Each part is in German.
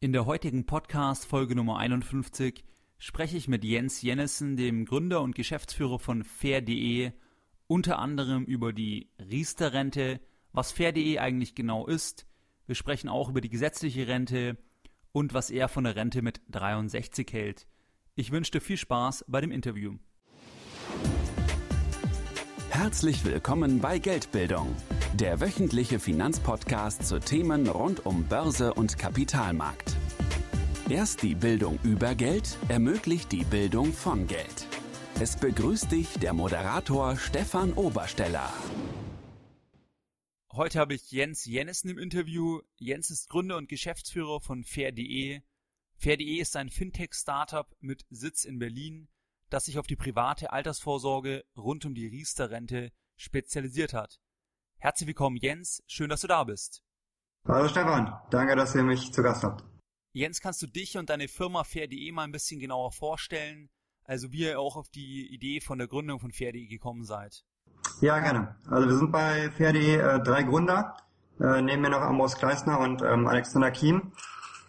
In der heutigen Podcast-Folge Nummer 51 spreche ich mit Jens Jennissen, dem Gründer und Geschäftsführer von Fair.de, unter anderem über die Riester-Rente, was Fair.de eigentlich genau ist. Wir sprechen auch über die gesetzliche Rente und was er von der Rente mit 63 hält. Ich wünsche dir viel Spaß bei dem Interview. Herzlich willkommen bei Geldbildung, der wöchentliche Finanzpodcast zu Themen rund um Börse und Kapitalmarkt. Erst die Bildung über Geld ermöglicht die Bildung von Geld. Es begrüßt dich der Moderator Stefan Obersteller. Heute habe ich Jens Jennissen im Interview. Jens ist Gründer und Geschäftsführer von Fair.de. Fair.de ist ein Fintech-Startup mit Sitz in Berlin, das sich auf die private Altersvorsorge rund um die Riester-Rente spezialisiert hat. Herzlich willkommen, Jens. Schön, dass du da bist. Hallo Stefan. Danke, dass ihr mich zu Gast habt. Jens, kannst du dich und deine Firma Fair.de mal ein bisschen genauer vorstellen? Also wie ihr auch auf die Idee von der Gründung von Fair.de gekommen seid. Ja, gerne. Also wir sind bei Fair.de äh, drei Gründer. Äh, neben mir noch Amos Kleisner und ähm, Alexander Kiem.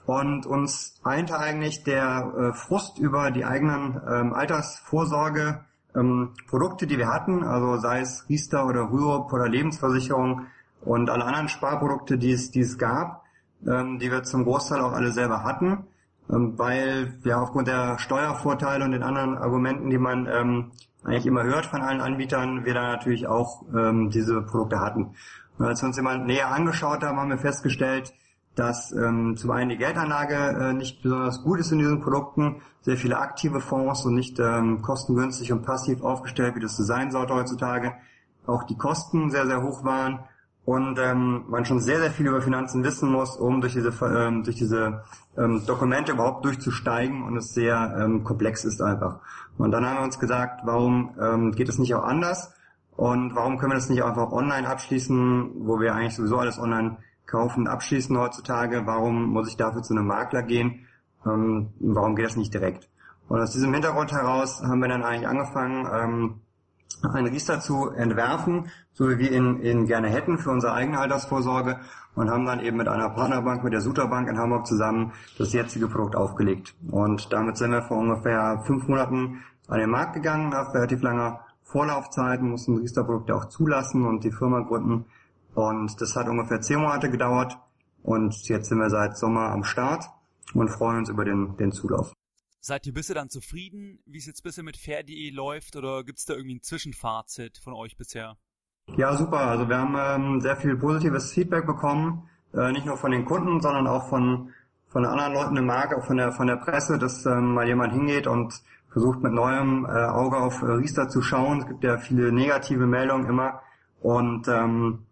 Und uns einte eigentlich der äh, Frust über die eigenen ähm, Altersvorsorge ähm, Produkte, die wir hatten, also sei es Riester oder Rürup oder Lebensversicherung und alle anderen Sparprodukte, die es, die es gab, ähm, die wir zum Großteil auch alle selber hatten, ähm, weil ja aufgrund der Steuervorteile und den anderen Argumenten, die man ähm, eigentlich immer hört von allen Anbietern, wir da natürlich auch ähm, diese Produkte hatten. Und als wir uns jemand näher angeschaut haben, haben wir festgestellt, dass ähm, zum einen die Geldanlage äh, nicht besonders gut ist in diesen Produkten, sehr viele aktive Fonds und nicht ähm, kostengünstig und passiv aufgestellt, wie das so sein sollte heutzutage. Auch die Kosten sehr, sehr hoch waren und ähm, man schon sehr, sehr viel über Finanzen wissen muss, um durch diese, ähm, durch diese ähm, Dokumente überhaupt durchzusteigen und es sehr ähm, komplex ist einfach. Und dann haben wir uns gesagt, warum ähm, geht es nicht auch anders und warum können wir das nicht einfach online abschließen, wo wir eigentlich sowieso alles online kaufen, abschließen heutzutage, warum muss ich dafür zu einem Makler gehen, ähm, warum geht das nicht direkt? Und aus diesem Hintergrund heraus haben wir dann eigentlich angefangen, ähm, einen Riester zu entwerfen, so wie wir ihn, ihn gerne hätten für unsere eigene Altersvorsorge und haben dann eben mit einer Partnerbank, mit der Suter Bank in Hamburg zusammen das jetzige Produkt aufgelegt. Und damit sind wir vor ungefähr fünf Monaten an den Markt gegangen, nach relativ langer Vorlaufzeit, mussten Riester-Produkte auch zulassen und die Firma gründen. Und das hat ungefähr zehn Monate gedauert und jetzt sind wir seit Sommer am Start und freuen uns über den, den Zulauf. Seid ihr bisher dann zufrieden, wie es jetzt bisher mit Fair.de läuft oder gibt es da irgendwie ein Zwischenfazit von euch bisher? Ja, super. Also wir haben ähm, sehr viel positives Feedback bekommen, äh, nicht nur von den Kunden, sondern auch von von anderen Leuten im Markt, auch von der von der Presse, dass ähm, mal jemand hingeht und versucht mit neuem äh, Auge auf äh, Riester zu schauen. Es gibt ja viele negative Meldungen immer und ähm,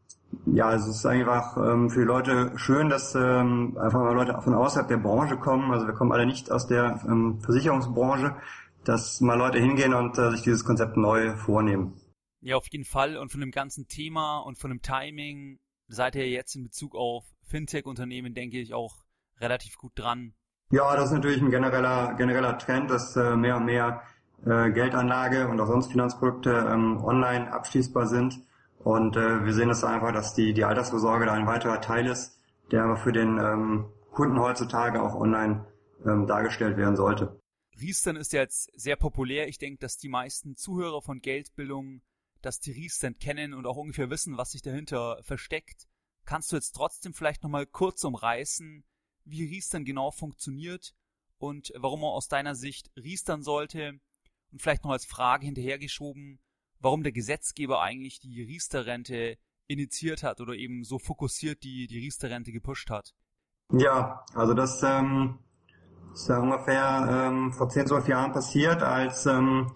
ja, es ist einfach ähm, für die Leute schön, dass ähm, einfach mal Leute von außerhalb der Branche kommen. Also wir kommen alle nicht aus der ähm, Versicherungsbranche, dass mal Leute hingehen und äh, sich dieses Konzept neu vornehmen. Ja, auf jeden Fall. Und von dem ganzen Thema und von dem Timing seid ihr jetzt in Bezug auf Fintech-Unternehmen, denke ich, auch relativ gut dran. Ja, das ist natürlich ein genereller, genereller Trend, dass äh, mehr und mehr äh, Geldanlage und auch sonst Finanzprodukte ähm, online abschließbar sind. Und äh, wir sehen es das einfach, dass die, die Altersvorsorge da ein weiterer Teil ist, der aber für den ähm, Kunden heutzutage auch online ähm, dargestellt werden sollte. Riestern ist ja jetzt sehr populär. Ich denke, dass die meisten Zuhörer von Geldbildung das die Riestern kennen und auch ungefähr wissen, was sich dahinter versteckt. Kannst du jetzt trotzdem vielleicht nochmal kurz umreißen, wie Riestern genau funktioniert und warum man aus deiner Sicht Riestern sollte? Und vielleicht noch als Frage hinterhergeschoben, warum der Gesetzgeber eigentlich die Riester-Rente initiiert hat oder eben so fokussiert die, die Riester-Rente gepusht hat? Ja, also das ähm, ist ja ungefähr ähm, vor 10, 12 Jahren passiert, als ähm,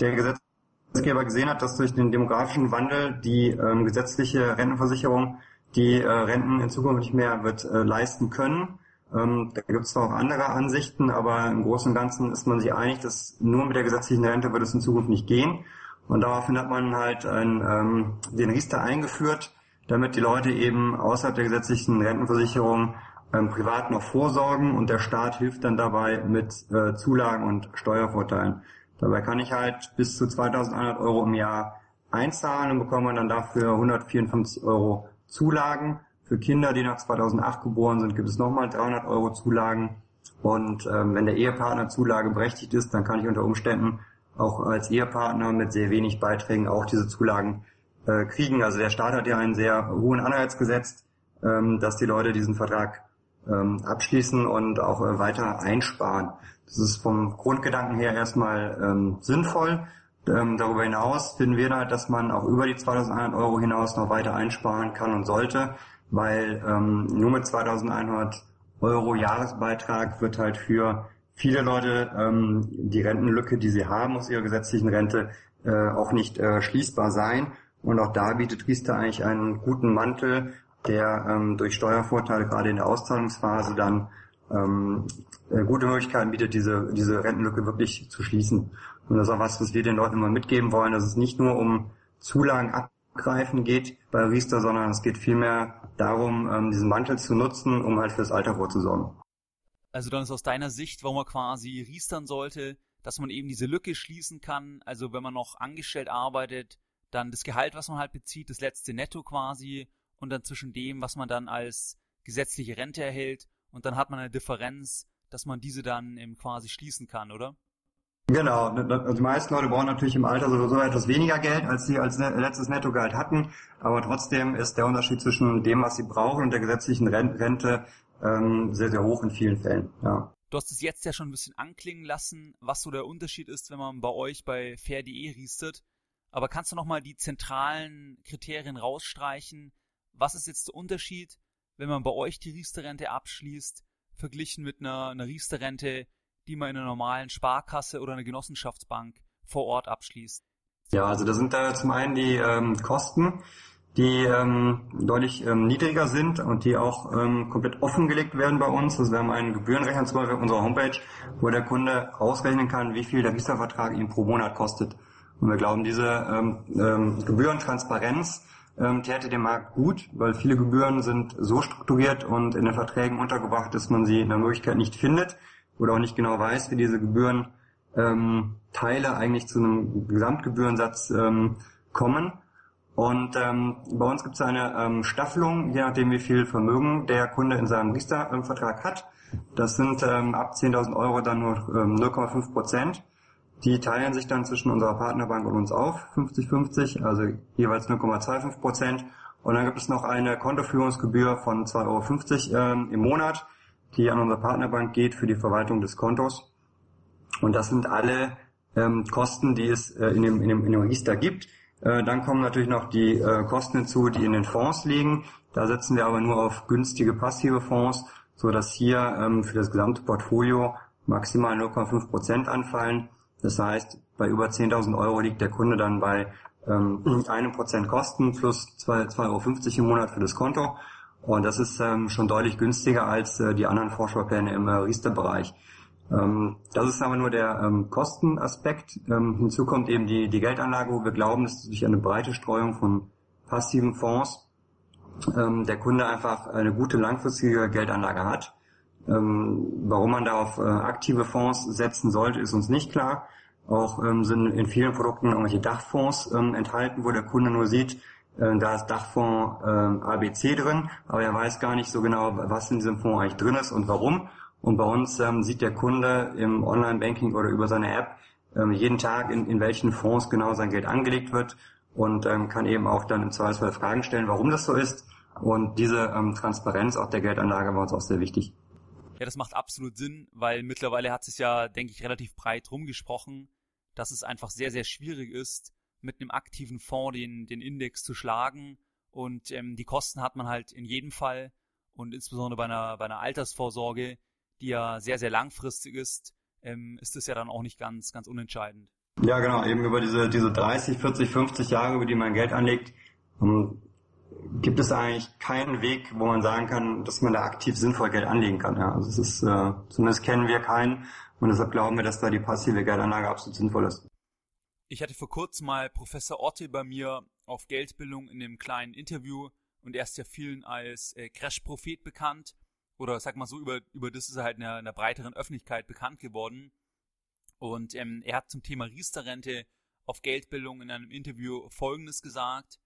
der Gesetzgeber gesehen hat, dass durch den demografischen Wandel die ähm, gesetzliche Rentenversicherung die äh, Renten in Zukunft nicht mehr wird äh, leisten können. Ähm, da gibt es zwar auch andere Ansichten, aber im Großen und Ganzen ist man sich einig, dass nur mit der gesetzlichen Rente wird es in Zukunft nicht gehen. Und daraufhin hat man halt ein, ähm, den Riester eingeführt, damit die Leute eben außerhalb der gesetzlichen Rentenversicherung ähm, privat noch vorsorgen und der Staat hilft dann dabei mit äh, Zulagen und Steuervorteilen. Dabei kann ich halt bis zu 2100 Euro im Jahr einzahlen und bekomme dann dafür 154 Euro Zulagen Für Kinder, die nach 2008 geboren sind, gibt es nochmal 300 Euro Zulagen. Und ähm, wenn der Ehepartner zulageberechtigt ist, dann kann ich unter Umständen auch als Ehepartner mit sehr wenig Beiträgen auch diese Zulagen äh, kriegen. Also der Staat hat ja einen sehr hohen Anreiz gesetzt, ähm, dass die Leute diesen Vertrag ähm, abschließen und auch äh, weiter einsparen. Das ist vom Grundgedanken her erstmal ähm, sinnvoll. Ähm, darüber hinaus finden wir halt, dass man auch über die 2100 Euro hinaus noch weiter einsparen kann und sollte, weil ähm, nur mit 2100 Euro Jahresbeitrag wird halt für viele Leute ähm, die Rentenlücke, die sie haben aus ihrer gesetzlichen Rente, äh, auch nicht äh, schließbar sein. Und auch da bietet Riester eigentlich einen guten Mantel, der ähm, durch Steuervorteile gerade in der Auszahlungsphase dann ähm, äh, gute Möglichkeiten bietet, diese, diese Rentenlücke wirklich zu schließen. Und das ist auch was, was wir den Leuten immer mitgeben wollen, dass es nicht nur um Zulagen abgreifen geht bei Riester, sondern es geht vielmehr darum, ähm, diesen Mantel zu nutzen, um halt fürs Alter vorzusorgen. Also dann ist aus deiner Sicht, warum man quasi riestern sollte, dass man eben diese Lücke schließen kann. Also wenn man noch angestellt arbeitet, dann das Gehalt, was man halt bezieht, das letzte Netto quasi und dann zwischen dem, was man dann als gesetzliche Rente erhält und dann hat man eine Differenz, dass man diese dann eben quasi schließen kann, oder? Genau, also die meisten Leute brauchen natürlich im Alter sowieso etwas weniger Geld, als sie als letztes Nettogehalt hatten, aber trotzdem ist der Unterschied zwischen dem, was sie brauchen und der gesetzlichen Rente ähm, sehr, sehr hoch in vielen Fällen. Ja. Du hast es jetzt ja schon ein bisschen anklingen lassen, was so der Unterschied ist, wenn man bei euch bei fair.de riestet. Aber kannst du nochmal die zentralen Kriterien rausstreichen? Was ist jetzt der Unterschied, wenn man bei euch die Riester-Rente abschließt, verglichen mit einer, einer Riester-Rente, die man in einer normalen Sparkasse oder einer Genossenschaftsbank vor Ort abschließt? Ja, also da sind da zum einen die ähm, Kosten, die ähm, deutlich ähm, niedriger sind und die auch ähm, komplett offengelegt werden bei uns. Also wir haben einen Gebührenrechner zum Beispiel auf unserer Homepage, wo der Kunde ausrechnen kann, wie viel der Riester-Vertrag ihm pro Monat kostet. Und wir glauben, diese ähm, ähm, Gebührentransparenz ähm, täte dem Markt gut, weil viele Gebühren sind so strukturiert und in den Verträgen untergebracht, dass man sie in der Möglichkeit nicht findet oder auch nicht genau weiß, wie diese Gebühren ähm, eigentlich zu einem Gesamtgebührensatz ähm, kommen. Und ähm, bei uns gibt es eine ähm, Staffelung, je nachdem wie viel Vermögen der Kunde in seinem Riester-Vertrag hat. Das sind ähm, ab 10.000 Euro dann nur ähm, 0,5 Prozent. Die teilen sich dann zwischen unserer Partnerbank und uns auf, 50-50, also jeweils 0,25 Prozent. Und dann gibt es noch eine Kontoführungsgebühr von 2,50 Euro ähm, im Monat, die an unsere Partnerbank geht für die Verwaltung des Kontos. Und das sind alle ähm, Kosten, die es äh, in, dem, in, dem, in dem Register gibt. Äh, dann kommen natürlich noch die äh, Kosten hinzu, die in den Fonds liegen. Da setzen wir aber nur auf günstige passive Fonds, so dass hier ähm, für das gesamte Portfolio maximal 0,5 Prozent anfallen. Das heißt, bei über 10.000 Euro liegt der Kunde dann bei ähm, einem Prozent Kosten plus 2,50 Euro im Monat für das Konto. Und das ist ähm, schon deutlich günstiger als äh, die anderen Vorsparpläne im Riester-Bereich. Ähm, das ist aber nur der ähm, Kostenaspekt. Ähm, hinzu kommt eben die, die Geldanlage, wo wir glauben, dass durch eine breite Streuung von passiven Fonds der Kunde einfach eine gute langfristige Geldanlage hat. Warum man da auf äh, aktive Fonds setzen sollte, ist uns nicht klar. Auch sind in vielen Produkten irgendwelche Dachfonds enthalten, wo der Kunde nur sieht, äh, da ist Dachfonds ABC drin, aber er weiß gar nicht so genau, was in diesem Fonds eigentlich drin ist und warum. Und bei uns ähm, sieht der Kunde im Online-Banking oder über seine App ähm, jeden Tag, in, in welchen Fonds genau sein Geld angelegt wird und ähm, kann eben auch dann im Zweifelsfall Fragen stellen, warum das so ist. Und diese ähm, Transparenz auch der Geldanlage war uns auch sehr wichtig. Ja, das macht absolut Sinn, weil mittlerweile hat es ja, denke ich, relativ breit rumgesprochen, dass es einfach sehr, sehr schwierig ist, mit einem aktiven Fonds den, den Index zu schlagen. Und ähm, die Kosten hat man halt in jedem Fall. Und insbesondere bei einer, bei einer Altersvorsorge, die ja sehr, sehr langfristig ist, ähm, ist das ja dann auch nicht ganz, ganz unentscheidend. Ja, genau, eben über diese, diese 30, 40, 50 Jahre, über die man Geld anlegt, um, gibt es eigentlich keinen Weg, wo man sagen kann, dass man da aktiv sinnvoll Geld anlegen kann. Ja, also es ist, äh, zumindest kennen wir keinen und deshalb glauben wir, dass da die passive Geldanlage absolut sinnvoll ist. Ich hatte vor kurzem mal Professor Otte bei mir auf Geldbildung in einem kleinen Interview und er ist ja vielen als äh, Crash-Prophet bekannt oder sag mal so, über, über das ist er halt in der, in der breiteren Öffentlichkeit bekannt geworden. Und ähm, er hat zum Thema Riester-Rente auf Geldbildung in einem Interview Folgendes gesagt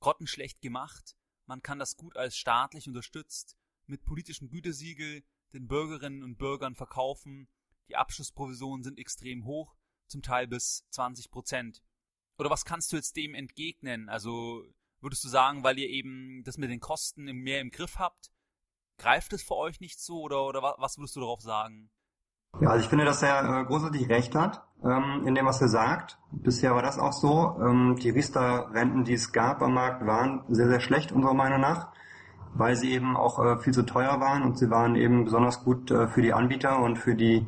grottenschlecht gemacht man kann das gut als staatlich unterstützt mit politischem Gütesiegel den Bürgerinnen und Bürgern verkaufen. Die Abschlussprovisionen sind extrem hoch, zum Teil bis 20 Prozent. Oder was kannst du jetzt dem entgegnen? Also würdest du sagen, weil ihr eben das mit den Kosten mehr im Griff habt, greift es für euch nicht so oder, oder was würdest du darauf sagen? Ja, also ich finde, dass er äh, großartig recht hat ähm, in dem, was er sagt. Bisher war das auch so. Ähm, die Riester-Renten, die es gab am Markt, waren sehr, sehr schlecht unserer Meinung nach, weil sie eben auch äh, viel zu teuer waren und sie waren eben besonders gut äh, für die Anbieter und für die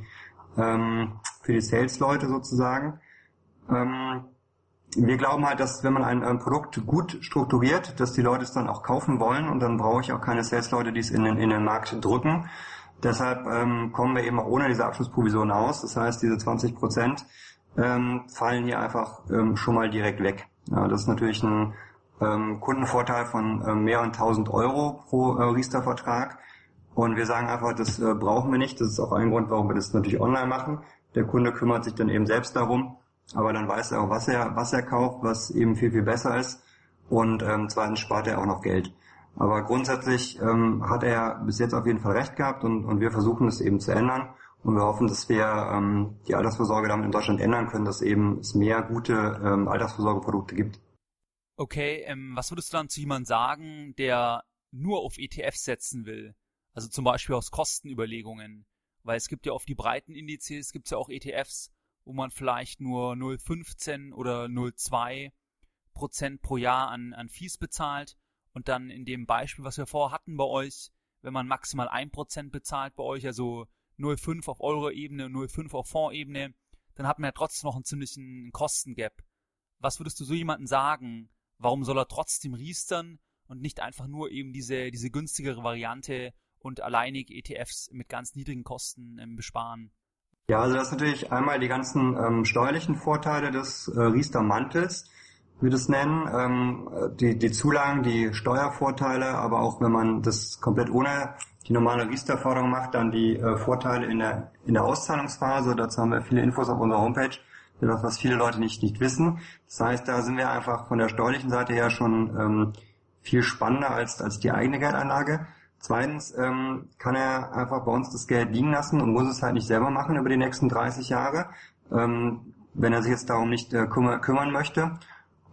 ähm, für die Sales-Leute sozusagen. Ähm, wir glauben halt, dass wenn man ein, ein, Produkt gut strukturiert, dass die Leute es dann auch kaufen wollen und dann brauche ich auch keine Sales-Leute, die es in den, in den Markt drücken. Deshalb ähm, kommen wir eben auch ohne diese Abschlussprovision aus. Das heißt, diese 20 Prozent ähm, fallen hier einfach ähm, schon mal direkt weg. Ja, das ist natürlich ein ähm, Kundenvorteil von ähm, mehreren tausend Euro pro äh, Riester-Vertrag. Und wir sagen einfach, das äh, brauchen wir nicht. Das ist auch ein Grund, warum wir das natürlich online machen. Der Kunde kümmert sich dann eben selbst darum, aber dann weiß er auch, was er, was er kauft, was eben viel, viel besser ist. Und ähm, zweitens spart er auch noch Geld. Aber grundsätzlich ähm, hat er bis jetzt auf jeden Fall recht gehabt und, und wir versuchen es eben zu ändern. Und wir hoffen, dass wir ähm, die Altersvorsorge damit in Deutschland ändern können, dass eben es mehr gute ähm, Altersvorsorgeprodukte gibt. Okay, ähm, was würdest du dann zu jemandem sagen, der nur auf ETFs setzen will? Also zum Beispiel aus Kostenüberlegungen. Weil es gibt ja auf die breiten Indizes, gibt es ja auch ETFs, wo man vielleicht nur 0,15 oder 0,2 Prozent pro Jahr an, an Fees bezahlt und dann in dem Beispiel, was wir vorher hatten bei euch, wenn man maximal 1% bezahlt bei euch, also 0,5 auf Euro-Ebene, 0,5 auf Fonds-Ebene, dann hat man ja trotzdem noch einen ziemlichen Kostengap. Was würdest du so jemandem sagen? Warum soll er trotzdem riestern und nicht einfach nur eben diese, diese günstigere Variante und alleinig ETFs mit ganz niedrigen Kosten ähm, besparen? Ja, also das ist natürlich einmal die ganzen ähm, steuerlichen Vorteile des äh, Riester-Mantels wir das nennen, ähm, die, die Zulagen, die Steuervorteile, aber auch wenn man das komplett ohne die normale Riester-Förderung macht, dann die äh, Vorteile in der, in der Auszahlungsphase. Dazu haben wir viele Infos auf unserer Homepage, das, was viele Leute nicht, nicht wissen. Das heißt, da sind wir einfach von der steuerlichen Seite her schon ähm, viel spannender als, als die eigene Geldanlage. Zweitens ähm, kann er einfach bei uns das Geld liegen lassen und muss es halt nicht selber machen über die nächsten 30 Jahre, ähm, wenn er sich jetzt darum nicht äh, kümmern, kümmern möchte.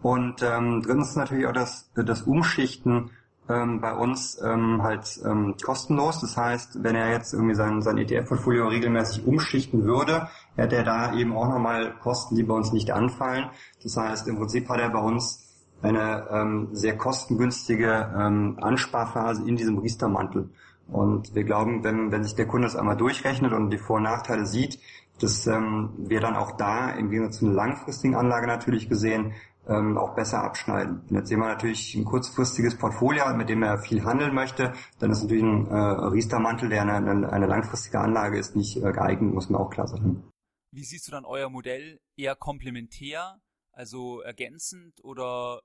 Und ähm, drittens natürlich auch das, das Umschichten ähm, bei uns ähm, halt ähm, kostenlos. Das heißt, wenn er jetzt irgendwie sein, sein ETF-Portfolio regelmäßig umschichten würde, hätte er da eben auch nochmal Kosten, die bei uns nicht anfallen. Das heißt, im Prinzip hat er bei uns eine ähm, sehr kostengünstige ähm, Ansparphase in diesem Riester-Mantel. Und wir glauben, wenn, wenn sich der Kunde das einmal durchrechnet und die Vor- und Nachteile sieht, dass ähm, wir dann auch da, im Gegensatz zu einer langfristigen Anlage natürlich gesehen, ähm, auch besser abschneiden. Wenn jetzt jemand natürlich ein kurzfristiges Portfolio mit dem er viel handeln möchte, dann ist natürlich ein äh, Riester-Mantel, der eine, eine, langfristige Anlage ist, nicht äh, geeignet, muss man auch klar sagen. Wie siehst du dann euer Modell? Eher komplementär, also ergänzend oder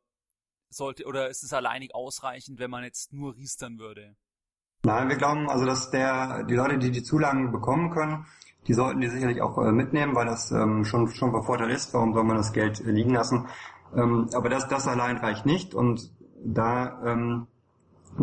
sollte oder ist es alleinig ausreichend, wenn man jetzt nur riestern würde? Nein, wir glauben also, dass der die Leute, die die Zulagen bekommen können, die sollten die sicherlich auch äh, mitnehmen, weil das ähm, schon schon von Vorteil ist. Warum soll man das Geld äh, liegen lassen? Ähm, aber das, das allein reicht nicht und da ähm,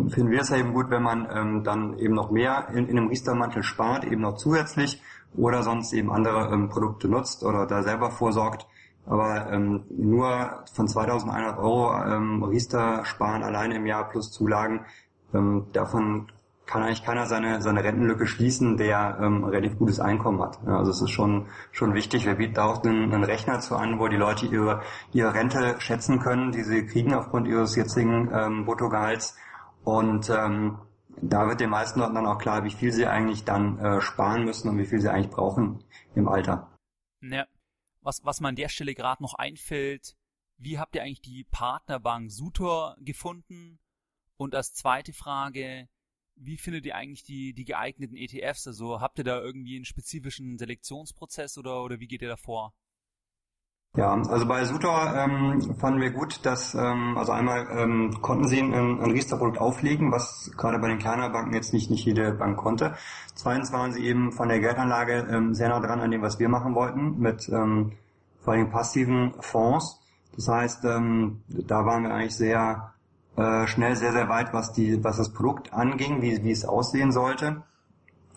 finden wir es eben gut, wenn man ähm, dann eben noch mehr in, in einem Riester-Mantel spart, eben noch zusätzlich oder sonst eben andere ähm, Produkte nutzt oder da selber vorsorgt. Aber ähm, nur von 2100 Euro ähm, Riester sparen alleine im Jahr plus Zulagen, ähm, davon kann eigentlich keiner seine, seine Rentenlücke schließen, der ähm, relativ gutes Einkommen hat. Ja, also es ist schon, schon wichtig. Wir bieten auch einen, einen Rechner zu an, wo die Leute ihre, ihre Rente schätzen können, die sie kriegen aufgrund ihres jetzigen ähm, Bruttogehalts. Und ähm, da wird den meisten Leuten dann auch klar, wie viel sie eigentlich dann äh, sparen müssen und wie viel sie eigentlich brauchen im Alter. Ja. Was, was mir an der Stelle gerade noch einfällt, wie habt ihr eigentlich die Partnerbank Sutor gefunden? Und als zweite Frage, wie findet ihr eigentlich die, die geeigneten ETFs? Also habt ihr da irgendwie einen spezifischen Selektionsprozess oder, oder wie geht ihr da vor? Ja, also bei Sutor ähm, fanden wir gut, dass ähm, also einmal ähm, konnten sie ein, ein Riester-Produkt auflegen, was gerade bei den kleineren Banken jetzt nicht nicht jede Bank konnte. Zweitens waren sie eben von der Geldanlage ähm, sehr nah dran an dem, was wir machen wollten, mit ähm, vor allem passiven Fonds. Das heißt, ähm, da waren wir eigentlich sehr äh, schnell sehr, sehr weit, was die, was das Produkt anging, wie, wie es aussehen sollte.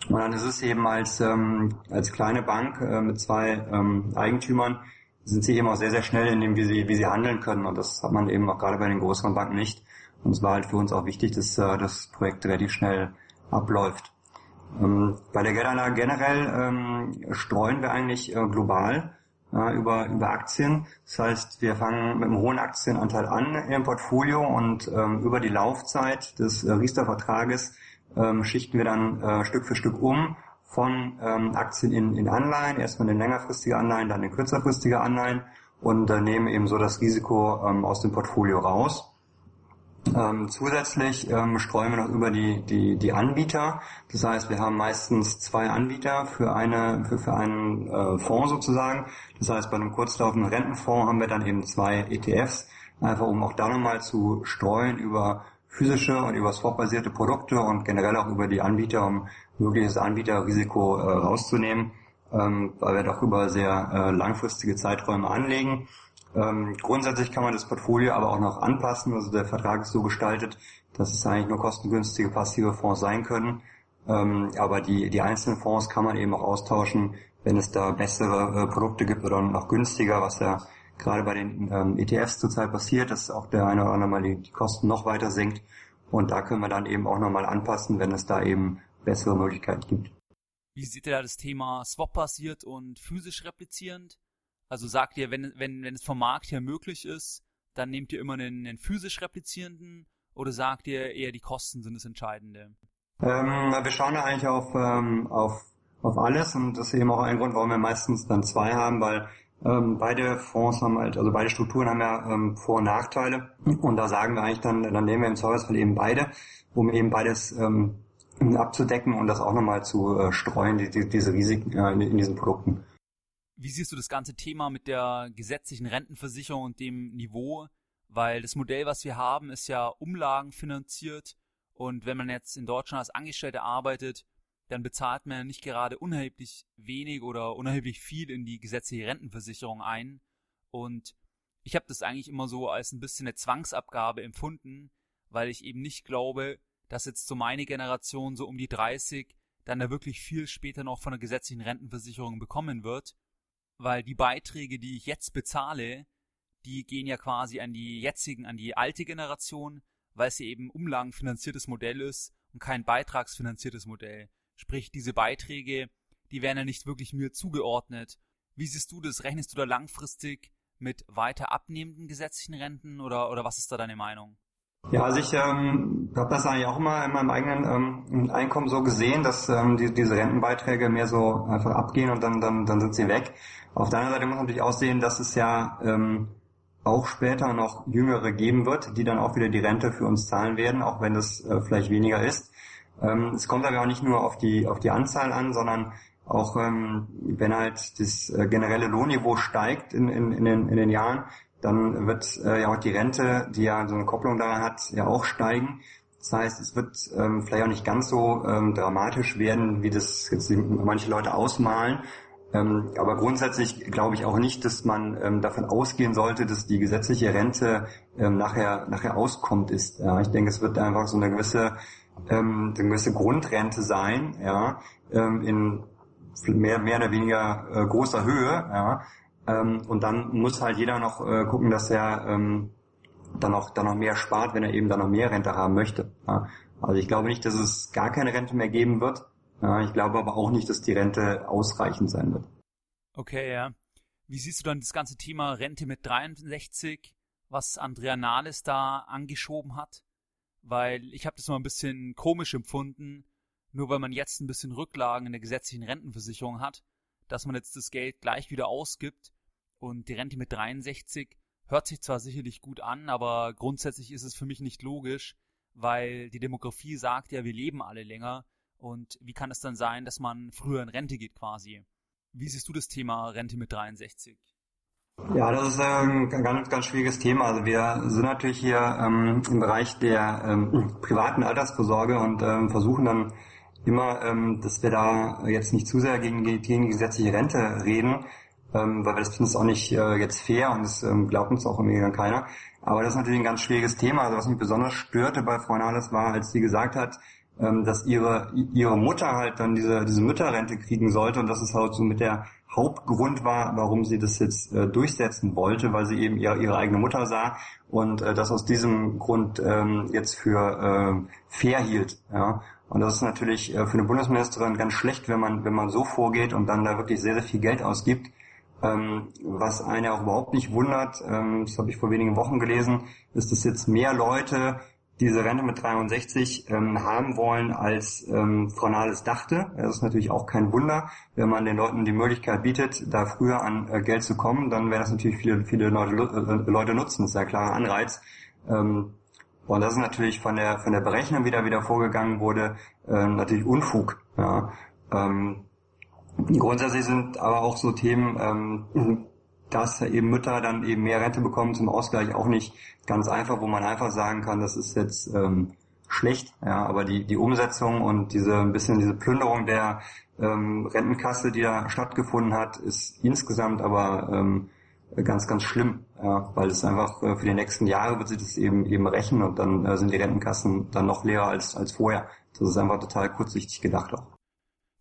Und dann ist es eben als, ähm, als kleine Bank äh, mit zwei ähm, Eigentümern, sind sie eben auch sehr, sehr schnell in dem, wie sie, wie sie handeln können. Und das hat man eben auch gerade bei den größeren Banken nicht. Und es war halt für uns auch wichtig, dass äh, das Projekt relativ schnell abläuft. Ähm, bei der Geldanlage generell ähm, streuen wir eigentlich äh, global äh, über, über Aktien. Das heißt, wir fangen mit einem hohen Aktienanteil an im Portfolio und ähm, über die Laufzeit des äh, Riester-Vertrages ähm, schichten wir dann äh, Stück für Stück um von ähm, Aktien in, in Anleihen, erstmal in längerfristige Anleihen, dann in kürzerfristige Anleihen und äh, nehmen eben so das Risiko ähm, aus dem Portfolio raus. Ähm, zusätzlich ähm, streuen wir noch über die, die, die Anbieter. Das heißt, wir haben meistens zwei Anbieter für, eine, für, für einen äh, Fonds sozusagen. Das heißt, bei einem kurzlaufenden Rentenfonds haben wir dann eben zwei ETFs, einfach um auch da nochmal zu streuen über physische und über swap-basierte Produkte und generell auch über die Anbieter, um mögliches Anbieterrisiko äh, rauszunehmen, ähm, weil wir doch über sehr äh, langfristige Zeiträume anlegen. Ähm, grundsätzlich kann man das Portfolio aber auch noch anpassen. Also der Vertrag ist so gestaltet, dass es eigentlich nur kostengünstige passive Fonds sein können. Ähm, aber die, die einzelnen Fonds kann man eben auch austauschen, wenn es da bessere äh, Produkte gibt oder noch günstiger, was ja gerade bei den ähm, ETFs zurzeit passiert, dass auch der eine oder andere mal die, die Kosten noch weiter sinkt. Und da können wir dann eben auch nochmal anpassen, wenn es da eben bessere Möglichkeiten gibt. Wie sieht ihr da das Thema Swap-basiert und physisch replizierend? Also sagt ihr, wenn, wenn, wenn es vom Markt her möglich ist, dann nehmt ihr immer einen, einen physisch replizierenden oder sagt ihr eher die Kosten sind das Entscheidende? Ähm, wir schauen da eigentlich auf, ähm, auf, auf alles und das ist eben auch ein Grund, warum wir meistens dann zwei haben, weil ähm, beide Fonds haben halt, also beide Strukturen haben ja ähm, Vor- und Nachteile und da sagen wir eigentlich dann, dann nehmen wir im Servicefall eben beide, um eben beides ähm, abzudecken und das auch nochmal zu äh, streuen, die, die, diese Risiken äh, in, in diesen Produkten. Wie siehst du das ganze Thema mit der gesetzlichen Rentenversicherung und dem Niveau? Weil das Modell, was wir haben, ist ja umlagenfinanziert. Und wenn man jetzt in Deutschland als Angestellter arbeitet, dann bezahlt man ja nicht gerade unerheblich wenig oder unerheblich viel in die gesetzliche Rentenversicherung ein. Und ich habe das eigentlich immer so als ein bisschen eine Zwangsabgabe empfunden, weil ich eben nicht glaube, dass jetzt so meine Generation so um die 30 dann da wirklich viel später noch von der gesetzlichen Rentenversicherung bekommen wird weil die Beiträge, die ich jetzt bezahle, die gehen ja quasi an die jetzigen, an die alte Generation, weil es eben umlagenfinanziertes Modell ist und kein beitragsfinanziertes Modell. Sprich, diese Beiträge, die werden ja nicht wirklich mir zugeordnet. Wie siehst du das? Rechnest du da langfristig mit weiter abnehmenden gesetzlichen Renten oder, oder was ist da deine Meinung? Ja, also ich ähm, habe das eigentlich auch immer in meinem eigenen ähm, Einkommen so gesehen, dass ähm, die, diese Rentenbeiträge mehr so einfach abgehen und dann, dann, dann sind sie weg. Auf der anderen Seite muss man natürlich auch sehen, dass es ja ähm, auch später noch Jüngere geben wird, die dann auch wieder die Rente für uns zahlen werden, auch wenn das äh, vielleicht weniger ist. Ähm, es kommt aber auch nicht nur auf die, auf die Anzahl an, sondern auch ähm, wenn halt das äh, generelle Lohnniveau steigt in, in, in, den, in den Jahren, dann wird äh, ja auch die Rente, die ja so eine Kopplung daran hat, ja auch steigen. Das heißt, es wird ähm, vielleicht auch nicht ganz so ähm, dramatisch werden, wie das jetzt manche Leute ausmalen. Ähm, aber grundsätzlich glaube ich auch nicht, dass man ähm, davon ausgehen sollte, dass die gesetzliche Rente ähm, nachher nachher auskommt ist. Ja, ich denke, es wird einfach so eine gewisse ähm, gewisse Grundrente sein, ja, ähm, in mehr mehr oder weniger äh, großer Höhe, ja, ähm, und dann muss halt jeder noch äh, gucken, dass er ähm, dann noch, dann noch mehr spart, wenn er eben dann noch mehr Rente haben möchte. Ja. Also ich glaube nicht, dass es gar keine Rente mehr geben wird. Ja, ich glaube aber auch nicht, dass die Rente ausreichend sein wird. Okay, ja. Wie siehst du dann das ganze Thema Rente mit 63, was Andrea Nahles da angeschoben hat? Weil ich habe das mal ein bisschen komisch empfunden, nur weil man jetzt ein bisschen Rücklagen in der gesetzlichen Rentenversicherung hat, dass man jetzt das Geld gleich wieder ausgibt und die Rente mit 63 hört sich zwar sicherlich gut an, aber grundsätzlich ist es für mich nicht logisch, weil die Demografie sagt ja, wir leben alle länger und wie kann es dann sein, dass man früher in Rente geht quasi? Wie siehst du das Thema Rente mit 63? Ja, das ist ein ganz, ganz schwieriges Thema. Also wir sind natürlich hier ähm, im Bereich der ähm, privaten Altersvorsorge und ähm, versuchen dann immer, ähm, dass wir da jetzt nicht zu sehr gegen, gegen die gesetzliche Rente reden. ähm, weil wir das finden es auch nicht äh, jetzt fair und das ähm, glaubt uns auch irgendwie dann keiner. Aber das ist natürlich ein ganz schwieriges Thema. Also was mich besonders störte bei Frau Nahles war, als sie gesagt hat, ähm, dass ihre ihre Mutter halt dann diese diese Mütterrente kriegen sollte und das ist halt so mit der Hauptgrund war, warum sie das jetzt äh, durchsetzen wollte, weil sie eben ihre, ihre eigene Mutter sah und äh, das aus diesem Grund ähm, jetzt für äh, fair hielt. Ja. Und das ist natürlich äh, für eine Bundesministerin ganz schlecht, wenn man wenn man so vorgeht und dann da wirklich sehr sehr viel Geld ausgibt. Ähm, was eine auch überhaupt nicht wundert, ähm, das habe ich vor wenigen Wochen gelesen, ist, dass jetzt mehr Leute diese Rente mit 63 ähm, haben wollen, als ähm, Frau Nahles dachte. Das ist natürlich auch kein Wunder. Wenn man den Leuten die Möglichkeit bietet, da früher an äh, Geld zu kommen, dann werden das natürlich viele, viele Leute, äh, Leute nutzen. Das ist ja ein klarer Anreiz. Ähm, und das ist natürlich von der, von der Berechnung, wie da wieder vorgegangen wurde, äh, natürlich Unfug. Ja. Ähm, grundsätzlich sind aber auch so Themen, ähm, dass eben Mütter dann eben mehr Rente bekommen zum Ausgleich auch nicht ganz einfach, wo man einfach sagen kann, das ist jetzt ähm, schlecht, ja, aber die, die Umsetzung und diese ein bisschen diese Plünderung der ähm, Rentenkasse, die da stattgefunden hat, ist insgesamt aber ähm, ganz, ganz schlimm, ja, weil es einfach äh, für die nächsten Jahre wird sich das eben eben rächen und dann äh, sind die Rentenkassen dann noch leerer als, als vorher. Das ist einfach total kurzsichtig gedacht auch.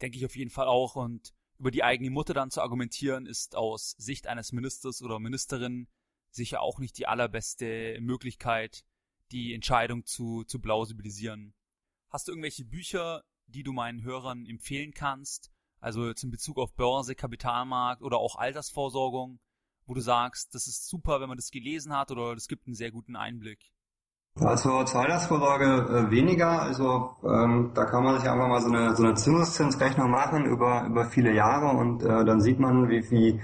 Denke ich auf jeden Fall auch und über die eigene Mutter dann zu argumentieren, ist aus Sicht eines Ministers oder Ministerin sicher auch nicht die allerbeste Möglichkeit, die Entscheidung zu, zu plausibilisieren. Hast du irgendwelche Bücher, die du meinen Hörern empfehlen kannst? Also jetzt in Bezug auf Börse, Kapitalmarkt oder auch Altersvorsorgung, wo du sagst, das ist super, wenn man das gelesen hat oder das gibt einen sehr guten Einblick. Also zur Altersvorsorge äh, weniger. Also ähm, da kann man sich einfach mal so eine, so eine Zinseszinsrechnung machen über, über viele Jahre und äh, dann sieht man, wie, wie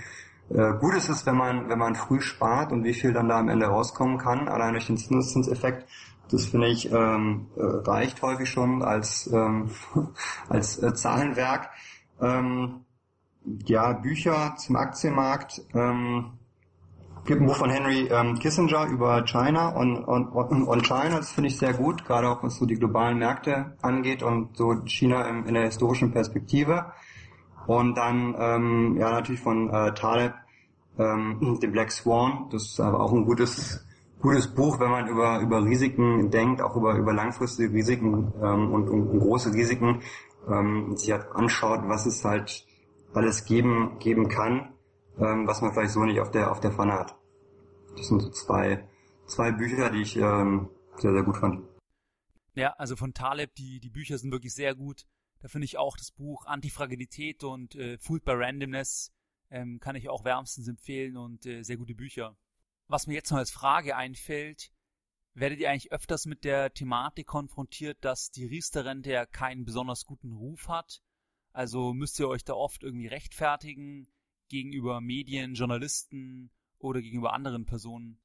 äh, gut ist es, wenn man, wenn man früh spart und wie viel dann da am Ende rauskommen kann, allein durch den Zinseszinseffekt. Das finde ich ähm, äh, reicht häufig schon als, ähm, als äh, Zahlenwerk. Ähm, ja, Bücher zum Aktienmarkt. Ähm, gibt ein Buch von Henry ähm, Kissinger über China und, und, und China, das finde ich sehr gut, gerade auch was so die globalen Märkte angeht und so China in, in der historischen Perspektive. Und dann ähm, ja natürlich von äh, Taleb, ähm, The Black Swan, das ist aber auch ein gutes gutes Buch, wenn man über über Risiken denkt, auch über über langfristige Risiken ähm, und, und, und große Risiken ähm, sich halt anschaut, was es halt alles geben geben kann ähm, was man vielleicht so nicht auf der auf der Pfanne hat. Das sind so zwei zwei Bücher, die ich ähm, sehr sehr gut fand. Ja, also von Taleb, die die Bücher sind wirklich sehr gut. Da finde ich auch das Buch Antifragilität und äh, Food by Randomness ähm, kann ich auch wärmstens empfehlen und äh, sehr gute Bücher. Was mir jetzt noch als Frage einfällt, werdet ihr eigentlich öfters mit der Thematik konfrontiert, dass die Riester-Rente ja keinen besonders guten Ruf hat? Also müsst ihr euch da oft irgendwie rechtfertigen? Gegenüber Medien, Journalisten oder gegenüber anderen Personen?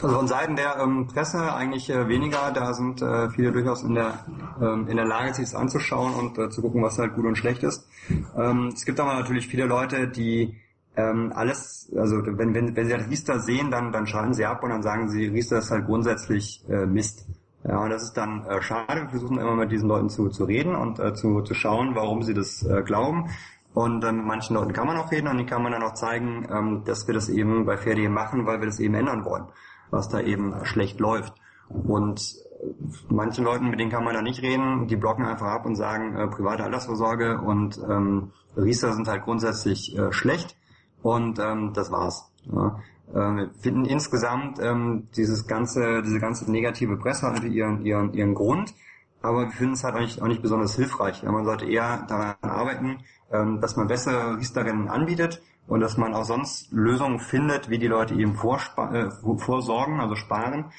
Also von Seiten der ähm, Presse eigentlich äh, weniger. Da sind äh, viele durchaus in der ähm, in der Lage, sich das anzuschauen und äh, zu gucken, was halt gut und schlecht ist. Ähm, es gibt aber natürlich viele Leute, die ähm, alles, also wenn wenn wenn sie halt Riester sehen, dann dann schalten sie ab und dann sagen sie, Riester ist halt grundsätzlich äh, Mist. Ja, und das ist dann äh, schade. Wir versuchen immer mit diesen Leuten zu, zu reden und äh, zu, zu schauen, warum sie das äh, glauben. Und ähm, mit manchen Leuten kann man auch reden und die kann man dann auch zeigen, ähm, dass wir das eben bei Fair.de machen, weil wir das eben ändern wollen, was da eben schlecht läuft. Und äh, manchen Leuten, mit denen kann man da nicht reden, die blocken einfach ab und sagen, äh, private Altersvorsorge und ähm, Riester sind halt grundsätzlich äh, schlecht und ähm, das war's. Ja. Äh, wir finden insgesamt ähm, dieses ganze, diese ganze negative Presse hat ihren, ihren, ihren Grund, aber wir finden es halt auch nicht, auch nicht besonders hilfreich. Man sollte eher daran arbeiten, ähm, dass man bessere Riester-Rennen anbietet und dass man auch sonst Lösungen findet, wie die Leute eben äh, vorsorgen, also sparen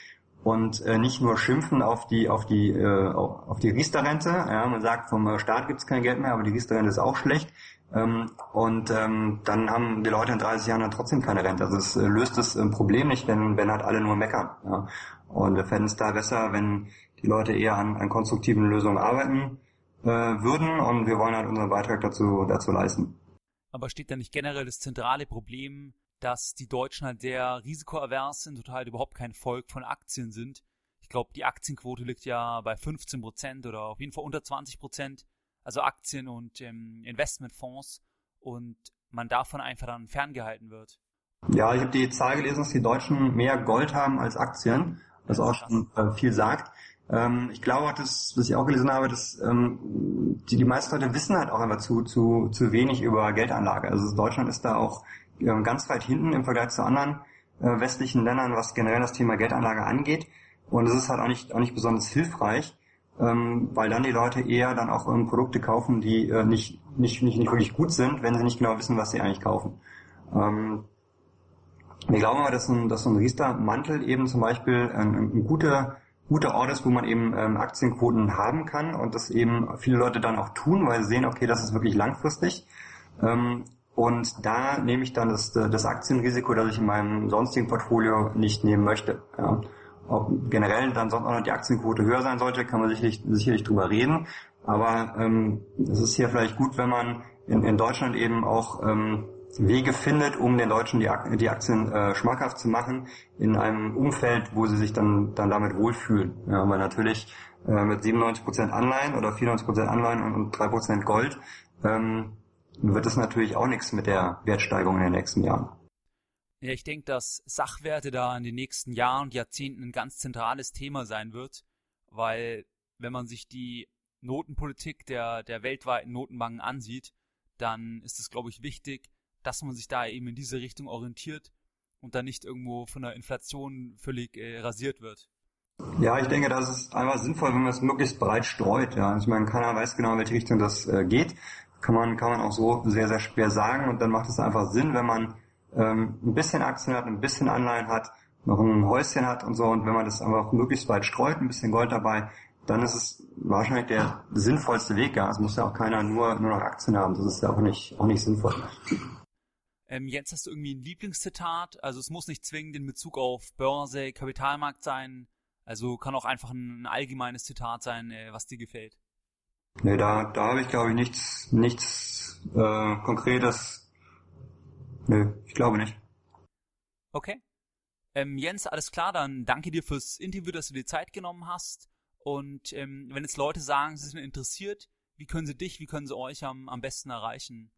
und äh, nicht nur schimpfen auf die auf die äh, auf die Riester-Rente. Ja, man sagt vom Staat gibt es kein Geld mehr, aber die Riester-Rente ist auch schlecht. Ähm, und ähm, dann haben die Leute in 30 Jahren dann trotzdem keine Rente. Also es äh, löst das äh, Problem nicht, wenn wenn halt alle nur meckern. Ja. Und wir fänden es da besser, wenn die Leute eher an, an konstruktiven Lösungen arbeiten äh, würden und wir wollen halt unseren Beitrag dazu, dazu leisten. Aber steht da nicht generell das zentrale Problem, dass die Deutschen halt sehr risikoavers sind und halt überhaupt kein Volk von Aktien sind? Ich glaube, die Aktienquote liegt ja bei 15 Prozent oder auf jeden Fall unter 20 Prozent. Also Aktien und ähm, Investmentfonds. Und man davon einfach dann ferngehalten wird. Ja, ich habe die Zahl gelesen, dass die Deutschen mehr Gold haben als Aktien, was auch schon äh, viel sagt. Ähm, ich glaube auch, dass, was ich auch gelesen habe, dass ähm, die, die meisten Leute wissen halt auch einfach zu, zu, zu wenig über Geldanlage. Also Deutschland ist da auch ähm, ganz weit hinten im Vergleich zu anderen äh, westlichen Ländern, was generell das Thema Geldanlage angeht. Und es ist halt auch nicht, auch nicht besonders hilfreich, ähm, weil dann die Leute eher dann auch ähm, Produkte kaufen, die äh, nicht, nicht, nicht, nicht wirklich gut sind, wenn sie nicht genau wissen, was sie eigentlich kaufen. Ähm, wir glauben aber, dass ein, dass ein Riester-Mantel eben zum Beispiel ein, ein guter guter Ort ist, wo man eben ähm, Aktienquoten haben kann und das eben viele Leute dann auch tun, weil sie sehen, okay, das ist wirklich langfristig. Ähm, und da nehme ich dann das, das Aktienrisiko, das ich in meinem sonstigen Portfolio nicht nehmen möchte. Ja. Ob generell dann sonst auch noch die Aktienquote höher sein sollte, kann man sicherlich, sicherlich drüber reden. Aber ähm, es ist hier vielleicht gut, wenn man in, in Deutschland eben auch ähm, Wege findet, um den Deutschen die, Aktien äh, schmackhaft zu machen, in einem Umfeld, wo sie sich dann, dann damit wohlfühlen. Ja, weil natürlich äh, mit 97% Anleihen oder 94% Anleihen und, und 3% Gold ähm, wird es natürlich auch nichts mit der Wertsteigerung in den nächsten Jahren. Ja, ich denke, dass Sachwerte da in den nächsten Jahren und Jahrzehnten ein ganz zentrales Thema sein wird, weil wenn man sich die Notenpolitik der, der weltweiten Notenbanken ansieht, dann ist es, glaube ich, wichtig, dass man sich da eben in diese Richtung orientiert und dann nicht irgendwo von der Inflation völlig äh, rasiert wird. Ja, ich denke, das ist einfach sinnvoll, wenn man es möglichst breit streut. Ja. Ich meine, keiner weiß genau, in welche Richtung das äh, geht. Kann man, kann man auch so sehr, sehr schwer sagen. Und dann macht es einfach Sinn, wenn man ähm, ein bisschen Aktien hat, ein bisschen Anleihen hat, noch ein Häuschen hat und so. Und wenn man das einfach möglichst weit streut, ein bisschen Gold dabei, dann ist es wahrscheinlich der sinnvollste Weg. Ja. Es muss ja auch keiner nur, nur noch Aktien haben. Das ist ja auch nicht, auch nicht sinnvoll. Ähm, Jens, hast du irgendwie ein Lieblingszitat? Also es muss nicht zwingend in Bezug auf Börse, Kapitalmarkt sein. Also kann auch einfach ein, ein allgemeines Zitat sein, äh, was dir gefällt. Nee, da, da habe ich glaube ich nichts, nichts äh, Konkretes. Nö, ich glaube nicht. Okay. Ähm, Jens, alles klar, dann danke dir fürs Interview, dass du dir Zeit genommen hast. Und ähm, wenn jetzt Leute sagen, sie sind interessiert, wie können sie dich, wie können sie euch am, am besten erreichen?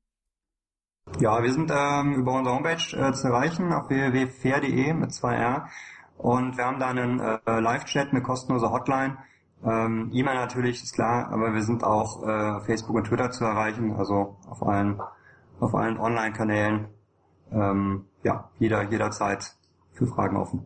Ja, wir sind ähm, über unsere Homepage äh, zu erreichen auf www.fair.de mit 2R und wir haben da einen äh, Live-Chat, eine kostenlose Hotline. Ähm, E-Mail natürlich ist klar, aber wir sind auch äh, Facebook und Twitter zu erreichen, also auf allen auf allen Online-Kanälen. Ähm, ja, jeder jederzeit für Fragen offen.